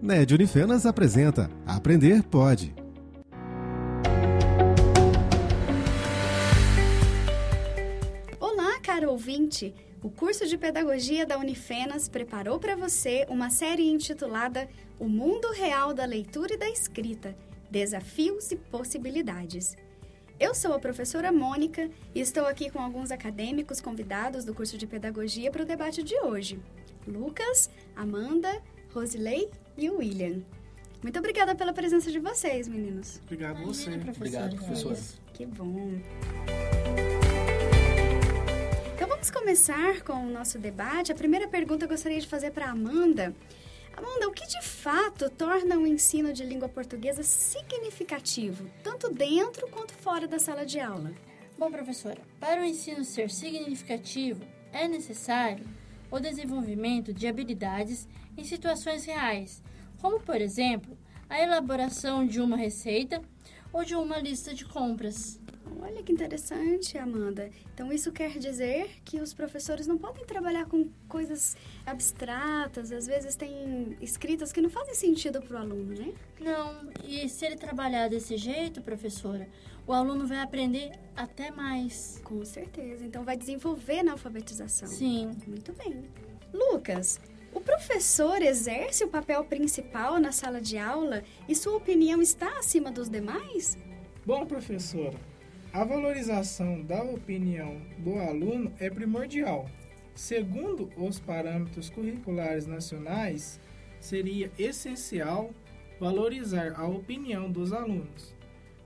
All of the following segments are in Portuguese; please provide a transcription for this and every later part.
NED Unifenas apresenta Aprender Pode. Olá, caro ouvinte! O curso de Pedagogia da Unifenas preparou para você uma série intitulada O Mundo Real da Leitura e da Escrita Desafios e Possibilidades. Eu sou a professora Mônica e estou aqui com alguns acadêmicos convidados do curso de Pedagogia para o debate de hoje: Lucas, Amanda, Rosilei e William. Muito obrigada pela presença de vocês, meninos. Obrigado a você. Obrigado, professora. Que bom. Então vamos começar com o nosso debate. A primeira pergunta eu gostaria de fazer para Amanda. Amanda, o que de fato torna o ensino de língua portuguesa significativo, tanto dentro quanto fora da sala de aula? Bom, professora, para o ensino ser significativo, é necessário o desenvolvimento de habilidades em situações reais, como, por exemplo, a elaboração de uma receita ou de uma lista de compras. Olha que interessante, Amanda. Então, isso quer dizer que os professores não podem trabalhar com coisas abstratas, às vezes tem escritas que não fazem sentido para o aluno, né? Não, e se ele trabalhar desse jeito, professora, o aluno vai aprender até mais. Com certeza. Então, vai desenvolver na alfabetização. Sim. Muito bem. Lucas, o professor exerce o papel principal na sala de aula e sua opinião está acima dos demais? Bom, professora, a valorização da opinião do aluno é primordial. Segundo os parâmetros curriculares nacionais, seria essencial valorizar a opinião dos alunos.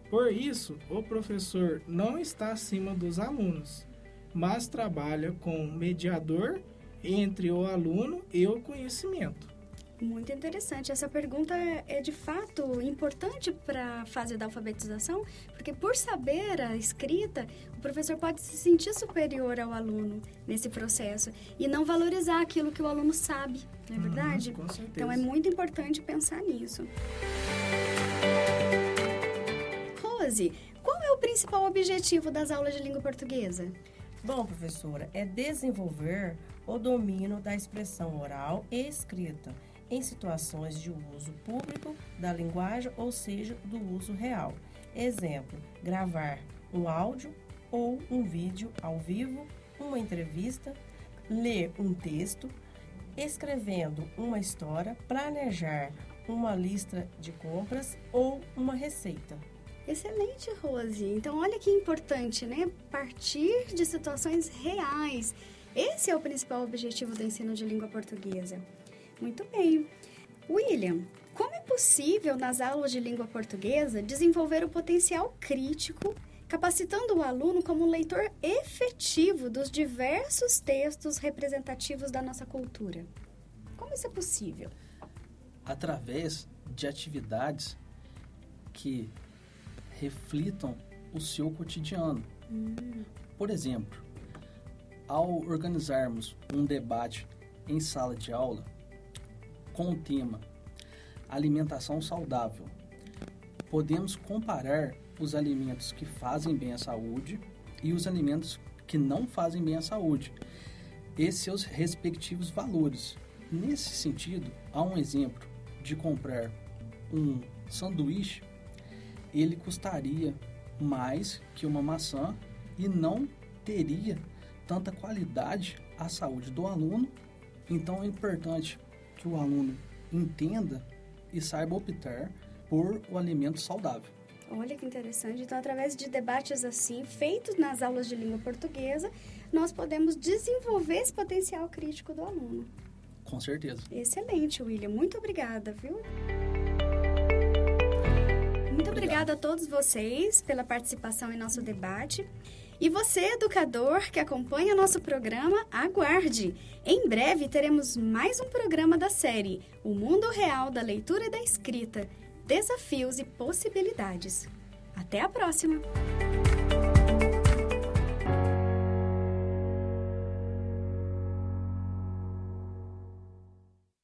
Por isso, o professor não está acima dos alunos, mas trabalha como mediador entre o aluno e o conhecimento. Muito interessante. Essa pergunta é de fato importante para a fase da alfabetização, porque por saber a escrita, o professor pode se sentir superior ao aluno nesse processo e não valorizar aquilo que o aluno sabe, não é verdade? Uhum, com certeza. Então é muito importante pensar nisso. Rose, qual é o principal objetivo das aulas de língua portuguesa? Bom, professora, é desenvolver o domínio da expressão oral e escrita em situações de uso público da linguagem, ou seja, do uso real. Exemplo: gravar um áudio ou um vídeo ao vivo, uma entrevista, ler um texto, escrevendo uma história, planejar uma lista de compras ou uma receita. Excelente, Rose. Então, olha que importante, né? Partir de situações reais. Esse é o principal objetivo do ensino de língua portuguesa. Muito bem. William, como é possível nas aulas de língua portuguesa desenvolver o potencial crítico, capacitando o aluno como um leitor efetivo dos diversos textos representativos da nossa cultura? Como isso é possível? Através de atividades que reflitam o seu cotidiano. Hum. Por exemplo, ao organizarmos um debate em sala de aula, com o tema alimentação saudável, podemos comparar os alimentos que fazem bem à saúde e os alimentos que não fazem bem à saúde e seus respectivos valores. Nesse sentido, há um exemplo de comprar um sanduíche, ele custaria mais que uma maçã e não teria tanta qualidade à saúde do aluno. Então é importante que o aluno entenda e saiba optar por o alimento saudável. Olha que interessante. Então, através de debates assim, feitos nas aulas de língua portuguesa, nós podemos desenvolver esse potencial crítico do aluno. Com certeza. Excelente, William. Muito obrigada, viu? Muito obrigada a todos vocês pela participação em nosso debate. E você, educador que acompanha nosso programa, aguarde! Em breve teremos mais um programa da série O Mundo Real da Leitura e da Escrita Desafios e Possibilidades. Até a próxima!